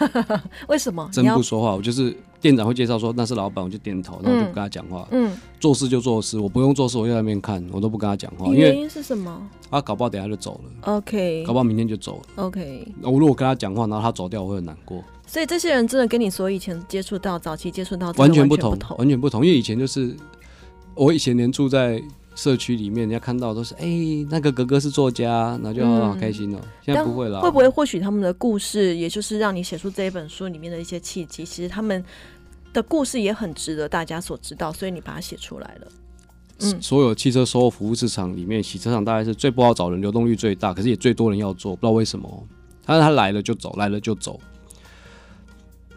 为什么？真不说话，我就是店长会介绍说那是老板，我就点头，然后就不跟他讲话。嗯，做事就做事，我不用做事，我就在那边看，我都不跟他讲话。原因是什么？他搞不好等下就走了。OK。搞不好明天就走了。OK。我如果跟他讲话，然后他走掉，我会很难过。所以这些人真的跟你所以前接触到早期接触到完全不同，完全不同，因为以前就是。我以前连住在社区里面，人家看到都是哎、欸，那个哥哥是作家，那就好开心哦、喔。嗯、现在不会了。会不会或许他们的故事，也就是让你写出这一本书里面的一些契机？其实他们的故事也很值得大家所知道，所以你把它写出来了。嗯，所有汽车售后服务市场里面，洗车场大概是最不好找人，流动率最大，可是也最多人要做，不知道为什么。但是他来了就走，来了就走。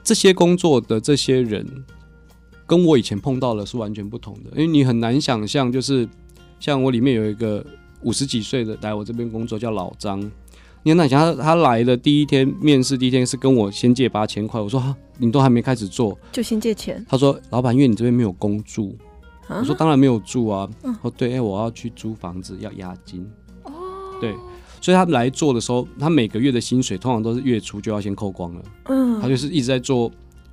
这些工作的这些人。跟我以前碰到的是完全不同的，因为你很难想象，就是像我里面有一个五十几岁的来我这边工作，叫老张。你很难想他他来的第一天面试第一天是跟我先借八千块，我说哈，你都还没开始做，就先借钱。他说老板，因为你这边没有工住，啊、我说当然没有住啊。嗯、哦对，哎、欸、我要去租房子要押金。哦，对，所以他来做的时候，他每个月的薪水通常都是月初就要先扣光了。嗯，他就是一直在做。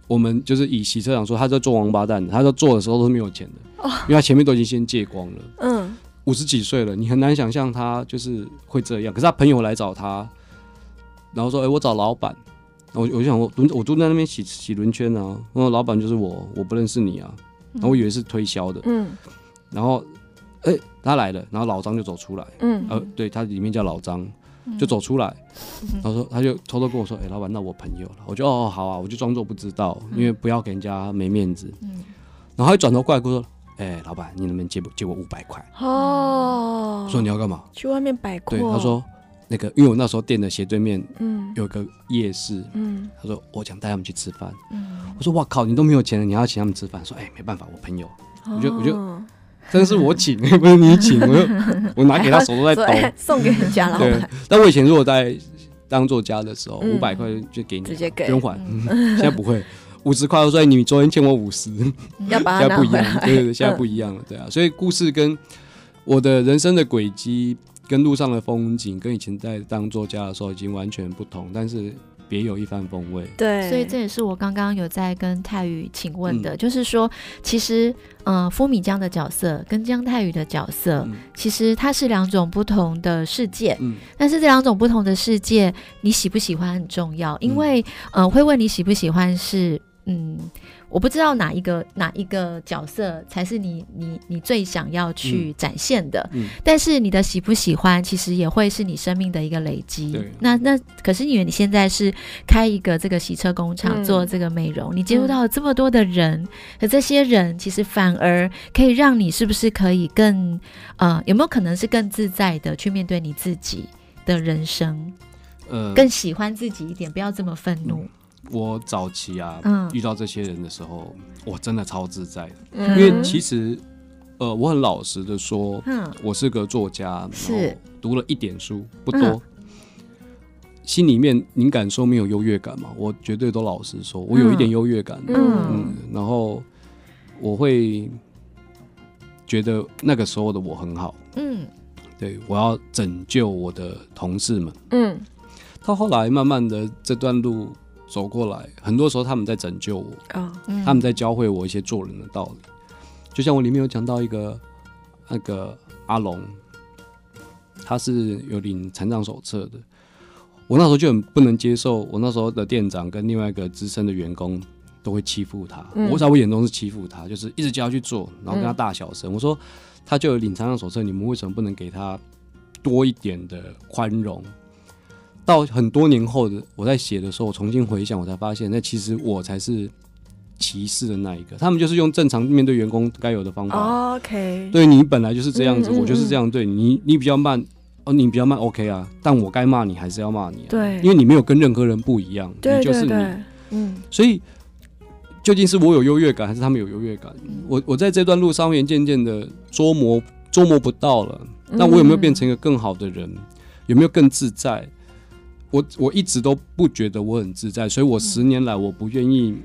我们就是以洗车场说，他在做王八蛋，他在做的时候都是没有钱的，因为他前面都已经先借光了。嗯，五十几岁了，你很难想象他就是会这样。可是他朋友来找他，然后说：“哎，我找老板。”我我就想说，我我住在那边洗洗轮圈啊，然后老板就是我，我不认识你啊。然后我以为是推销的，嗯，然后哎他来了，然后老张就走出来，嗯，呃，对他里面叫老张。就走出来，他说他就偷偷跟我说：“哎、欸，老板，那我朋友了。”我就哦好啊，我就装作不知道，因为不要给人家没面子。嗯、然后他一转头过来跟我说：“哎、欸，老板，你能不能借借我五百块？”哦，说你要干嘛？去外面摆阔。对，他说那个，因为我那时候店的斜对面，嗯，有个夜市，嗯，他说我想带他们去吃饭，嗯，我说哇靠，你都没有钱了，你还要请他们吃饭？说哎、欸，没办法，我朋友，哦、我就我就。真是我请，不是你请，我 我拿给他手都在抖，送给人家老板。但我以前如果在当作家的时候，五百块就给你，直接给，不用还。现在不会，五十块我说你昨天欠我五十，要把它拿回来。现在不一样，对对对，现在不一样了，对啊。所以故事跟我的人生的轨迹，跟路上的风景，跟以前在当作家的时候已经完全不同，但是。别有一番风味，对，所以这也是我刚刚有在跟泰宇请问的，嗯、就是说，其实，嗯、呃，福米江的角色跟江泰宇的角色，嗯、其实它是两种不同的世界，嗯，但是这两种不同的世界，你喜不喜欢很重要，因为，嗯、呃，会问你喜不喜欢是，嗯。我不知道哪一个哪一个角色才是你你你最想要去展现的，嗯嗯、但是你的喜不喜欢，其实也会是你生命的一个累积。那那可是因为你现在是开一个这个洗车工厂，做这个美容，嗯、你接触到了这么多的人，可、嗯、这些人其实反而可以让你是不是可以更呃有没有可能是更自在的去面对你自己的人生？呃，更喜欢自己一点，不要这么愤怒。嗯我早期啊，嗯、遇到这些人的时候，我真的超自在的，嗯、因为其实，呃，我很老实的说，嗯、我是个作家，然后读了一点书，不多。嗯、心里面，您敢说没有优越感吗？我绝对都老实说，我有一点优越感。嗯，嗯，然后我会觉得那个时候的我很好。嗯，对，我要拯救我的同事们。嗯，到后来慢慢的这段路走过来，很多时候他们在拯救我。哦，他们在教会我一些做人的道理。就像我里面有讲到一个那个阿龙。他是有领残障手册的，我那时候就很不能接受，我那时候的店长跟另外一个资深的员工都会欺负他，嗯、我在我眼中是欺负他，就是一直叫他去做，然后跟他大小声。嗯、我说他就有领残障手册，你们为什么不能给他多一点的宽容？到很多年后的我在写的时候，我重新回想，我才发现，那其实我才是。歧视的那一个，他们就是用正常面对员工该有的方法。Oh, OK，对你本来就是这样子，嗯嗯嗯，我就是这样对你。你比较慢，哦，你比较慢，OK 啊。但我该骂你还是要骂你啊。对，因为你没有跟任何人不一样，对对对，你就是你。嗯，所以究竟是我有优越感，还是他们有优越感？嗯、我我在这段路上面渐渐的捉摸捉摸不到了。那我有没有变成一个更好的人？有没有更自在？我我一直都不觉得我很自在，所以我十年来我不愿意。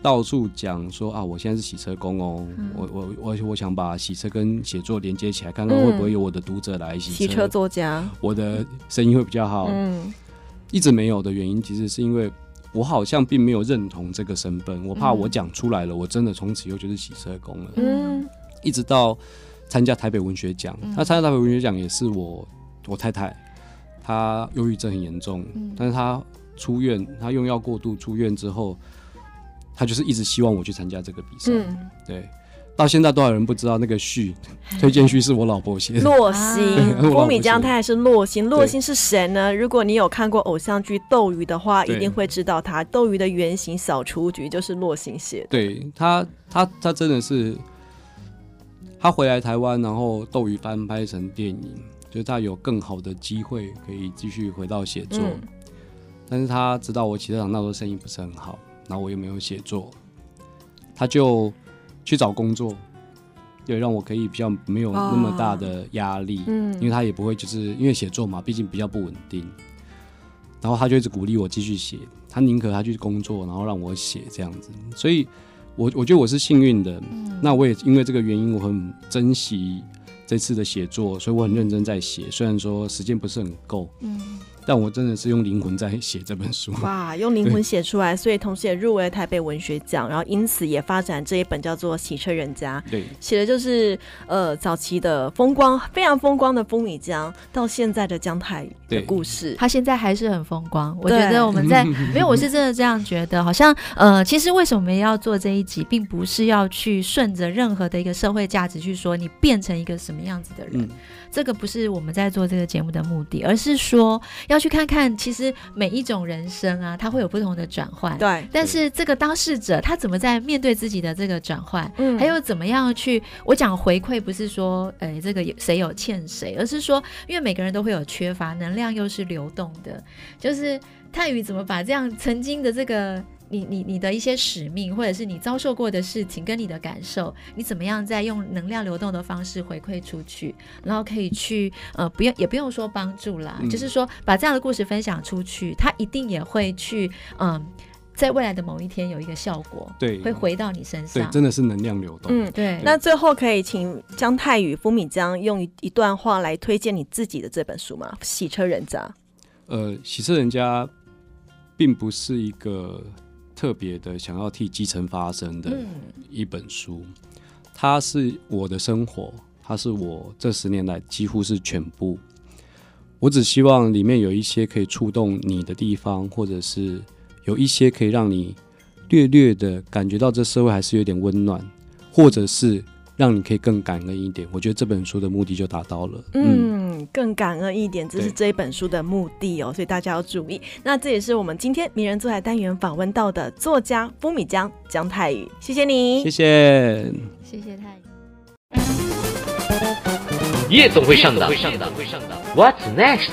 到处讲说啊，我现在是洗车工哦，嗯、我我我我想把洗车跟写作连接起来，看看会不会有我的读者来洗车。洗车作家，我的声音会比较好。嗯，一直没有的原因，其实是因为我好像并没有认同这个身份，我怕我讲出来了，我真的从此以后就是洗车工了。嗯，一直到参加台北文学奖，那参加台北文学奖也是我我太太，她忧郁症很严重，但是他出院，他用药过度出院之后。他就是一直希望我去参加这个比赛，嗯、对，到现在多少人不知道那个序 推荐序是我老婆写的。洛星，郭米江，他还是洛星。洛星是谁呢？如果你有看过偶像剧《斗鱼》的话，一定会知道他。斗鱼的原型小雏菊就是洛星写的。对他，他他真的是，他回来台湾，然后斗鱼翻拍成电影，就是他有更好的机会可以继续回到写作，嗯、但是他知道我骑车厂那时候生意不是很好。然后我又没有写作，他就去找工作，对，让我可以比较没有那么大的压力，哦、嗯，因为他也不会就是因为写作嘛，毕竟比较不稳定，然后他就一直鼓励我继续写，他宁可他去工作，然后让我写这样子，所以我我觉得我是幸运的，嗯、那我也因为这个原因，我很珍惜这次的写作，所以我很认真在写，虽然说时间不是很够，嗯。但我真的是用灵魂在写这本书。哇，用灵魂写出来，所以同时也入围了台北文学奖，然后因此也发展这一本叫做《洗车人家》，对，写的就是呃早期的风光，非常风光的风米江到现在的姜泰宇的故事，他现在还是很风光。我觉得我们在 没有，我是真的这样觉得，好像呃，其实为什么我们要做这一集，并不是要去顺着任何的一个社会价值去说你变成一个什么样子的人。嗯。这个不是我们在做这个节目的目的，而是说要去看看，其实每一种人生啊，它会有不同的转换。对。但是这个当事者他怎么在面对自己的这个转换，嗯，还有怎么样去，我讲回馈不是说，哎，这个有谁有欠谁，而是说，因为每个人都会有缺乏，能量又是流动的，就是泰宇怎么把这样曾经的这个。你你你的一些使命，或者是你遭受过的事情跟你的感受，你怎么样在用能量流动的方式回馈出去，然后可以去呃不用也不用说帮助啦，嗯、就是说把这样的故事分享出去，他一定也会去嗯、呃，在未来的某一天有一个效果，对，会回到你身上，对，真的是能量流动。嗯，对。对那最后可以请姜泰宇、风米江用一一段话来推荐你自己的这本书吗？洗车人家。呃，洗车人家并不是一个。特别的想要替基层发声的一本书，嗯、它是我的生活，它是我这十年来几乎是全部。我只希望里面有一些可以触动你的地方，或者是有一些可以让你略略的感觉到这社会还是有点温暖，或者是。让你可以更感恩一点，我觉得这本书的目的就达到了。嗯，嗯，更感恩一点，这是这一本书的目的哦，所以大家要注意。那这也是我们今天名人坐台单元访问到的作家风米江江泰宇，谢谢你，谢谢，谢谢泰宇。夜总会上的，What's next？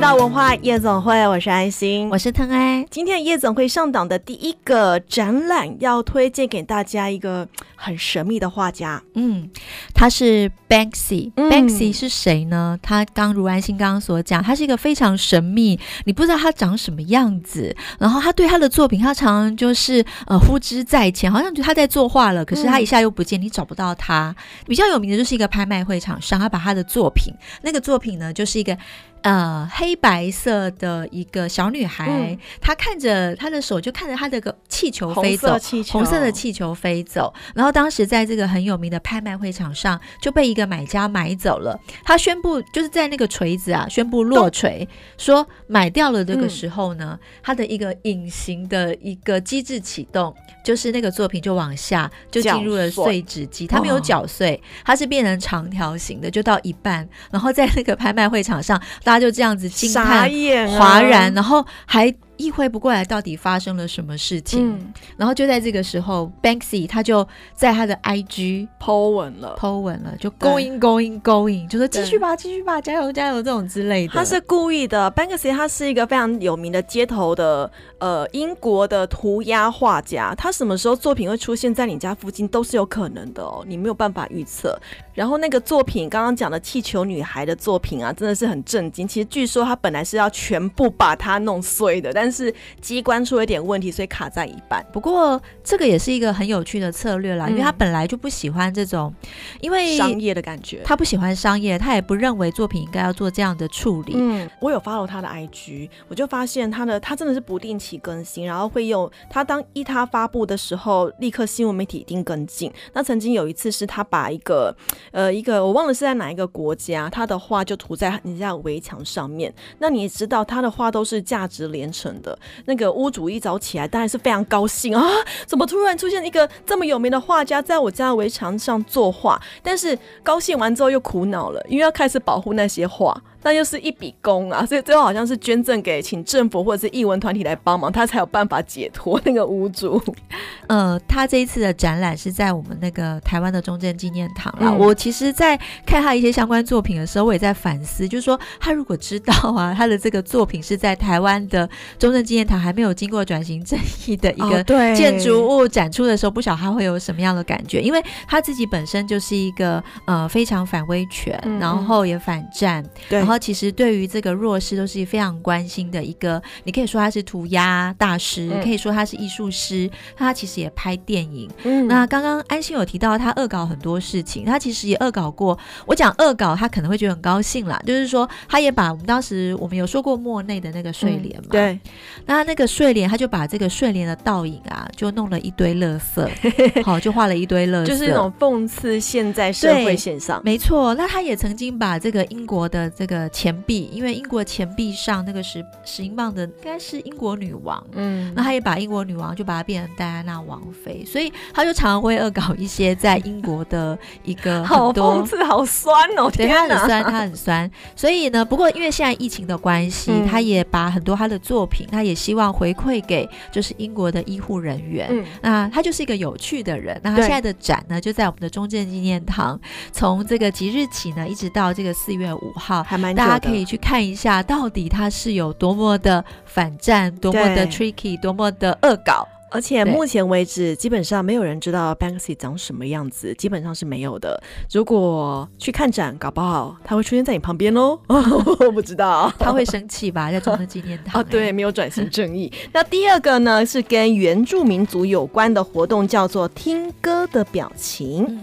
到文化夜总会，我是安心，我是腾爱。今天夜总会上档的第一个展览，要推荐给大家一个很神秘的画家。嗯，他是 Banksy。嗯、Banksy 是谁呢？他刚如安心刚刚所讲，他是一个非常神秘，你不知道他长什么样子。然后他对他的作品，他常常就是呃呼之在前，好像觉得他在作画了，可是他一下又不见，你找不到他。比较有名的就是一个拍卖会场上，他把他的作品，那个作品呢，就是一个。呃，黑白色的一个小女孩，嗯、她看着她的手，就看着她的个气球飞走，红色的气球飞走。然后当时在这个很有名的拍卖会场上，就被一个买家买走了。他宣布就是在那个锤子啊，宣布落锤，说买掉了。这个时候呢，他、嗯、的一个隐形的一个机制启动，就是那个作品就往下就进入了碎纸机，它没有搅碎，它是变成长条形的，就到一半，然后在那个拍卖会场上。他就这样子惊叹、哗然，然后还。意会不过来，到底发生了什么事情？嗯、然后就在这个时候，Banksy 他就在他的 IG po 文了，po 文了，就 going going going，就说继续吧，继续吧，加油加油这种之类的。他是故意的，Banksy 他是一个非常有名的街头的呃英国的涂鸦画家，他什么时候作品会出现在你家附近都是有可能的哦，你没有办法预测。然后那个作品刚刚讲的气球女孩的作品啊，真的是很震惊。其实据说他本来是要全部把它弄碎的，但是是机关出了一点问题，所以卡在一半。不过这个也是一个很有趣的策略啦，嗯、因为他本来就不喜欢这种，因为商业的感觉，他不喜欢商业，他也不认为作品应该要做这样的处理。嗯，我有 follow 他的 IG，我就发现他的他真的是不定期更新，然后会用他当一他发布的时候，立刻新闻媒体一定跟进。那曾经有一次是他把一个呃一个我忘了是在哪一个国家，他的画就涂在人家围墙上面。那你也知道他的画都是价值连城的。那个屋主一早起来，当然是非常高兴啊！怎么突然出现一个这么有名的画家在我家围墙上作画？但是高兴完之后又苦恼了，因为要开始保护那些画。那又是一笔功啊，所以最后好像是捐赠给请政府或者是艺文团体来帮忙，他才有办法解脱那个屋主。呃，他这一次的展览是在我们那个台湾的中正纪念堂啦。嗯、我其实，在看他一些相关作品的时候，我也在反思，就是说他如果知道啊，他的这个作品是在台湾的中正纪念堂还没有经过转型正义的一个建筑物展出的时候，不晓得他会有什么样的感觉，因为他自己本身就是一个呃非常反威权，嗯、然后也反战，对。然后其实对于这个弱势都是非常关心的一个，你可以说他是涂鸦大师，嗯、可以说他是艺术师，他其实也拍电影。嗯，那刚刚安心有提到他恶搞很多事情，他其实也恶搞过。我讲恶搞，他可能会觉得很高兴啦，就是说他也把我们当时我们有说过莫内的那个睡莲嘛，嗯、对，那那个睡莲他就把这个睡莲的倒影啊，就弄了一堆垃圾，好，就画了一堆垃圾，就是那种讽刺现在社会现象。没错，那他也曾经把这个英国的这个。钱币，因为英国钱币上那个十十英镑的应该是英国女王，嗯，那他也把英国女王就把它变成戴安娜王妃，所以他就常常会恶搞一些在英国的一个 好讽刺，好酸哦，对，他很酸，他很酸，所以呢，不过因为现在疫情的关系，嗯、他也把很多他的作品，他也希望回馈给就是英国的医护人员，嗯，那他就是一个有趣的人，那他现在的展呢就在我们的中正纪念堂，从这个即日起呢，一直到这个四月五号，还蛮。大家可以去看一下，到底它是有多么的反战，多么的 tricky，多么的恶搞。而且目前为止，基本上没有人知道 Banksy 长什么样子，基本上是没有的。如果去看展，搞不好他会出现在你旁边哦。我不知道，他会生气吧？在中正纪念堂。哦，对，没有转型正义。那第二个呢，是跟原住民族有关的活动，叫做听歌的表情。嗯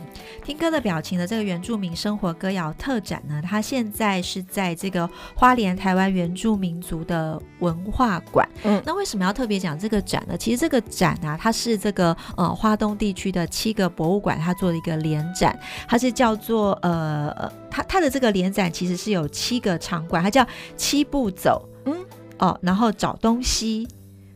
听歌的表情的这个原住民生活歌谣特展呢，它现在是在这个花莲台湾原住民族的文化馆。嗯，那为什么要特别讲这个展呢？其实这个展啊，它是这个呃花东地区的七个博物馆它做的一个联展，它是叫做呃它它的这个联展其实是有七个场馆，它叫七步走。嗯，哦，然后找东西，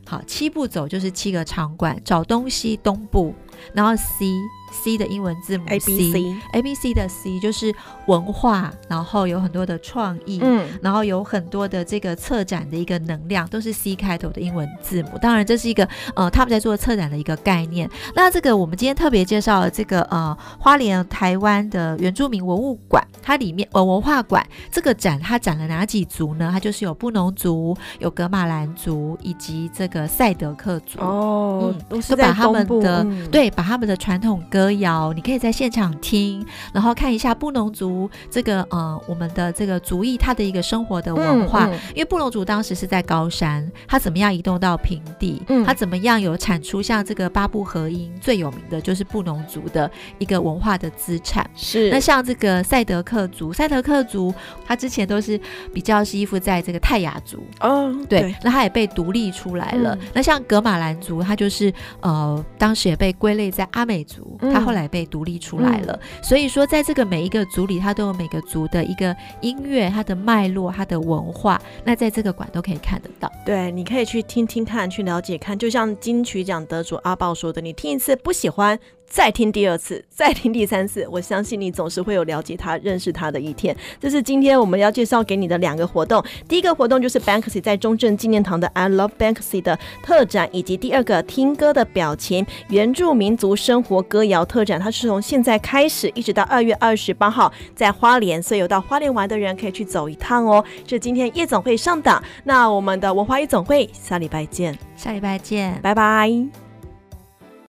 好，七步走就是七个场馆，找东西东部，然后 C。C 的英文字母 A B C A B C 的 C 就是文化，然后有很多的创意，嗯，然后有很多的这个策展的一个能量，都是 C 开头的英文字母。当然，这是一个呃他们在做策展的一个概念。那这个我们今天特别介绍了这个呃花莲台湾的原住民文物馆，它里面呃文化馆这个展它展了哪几族呢？它就是有布农族、有格马兰族以及这个赛德克族哦，嗯，都是在他们的、嗯、对，把他们的传统歌谣，你可以在现场听，然后看一下布农族这个呃我们的这个族裔他的一个生活的文化。嗯嗯、因为布农族当时是在高山，他怎么样移动到平地？嗯，他怎么样有产出像这个八部合音最有名的就是布农族的一个文化的资产。是那像这个赛德克族，赛德克族他之前都是比较是依附在这个泰雅族哦，对，对那他也被独立出来了。嗯、那像格马兰族，他就是呃当时也被归类在阿美族，他后来被独立出来了。嗯、所以说，在这个每一个族里，他都有每个族的一个音乐、它的脉络、它的文化。那在这个馆都可以看得到。对，你可以去听听看，去了解看。就像金曲奖得主阿豹说的，你听一次不喜欢。再听第二次，再听第三次，我相信你总是会有了解他、认识他的一天。这是今天我们要介绍给你的两个活动。第一个活动就是 Banksy 在中正纪念堂的 I Love Banksy 的特展，以及第二个听歌的表情原住民族生活歌谣特展。它是从现在开始一直到二月二十八号在花莲，所以有到花莲玩的人可以去走一趟哦。这今天夜总会上档，那我们的文化夜总会下礼拜见，下礼拜见，拜拜。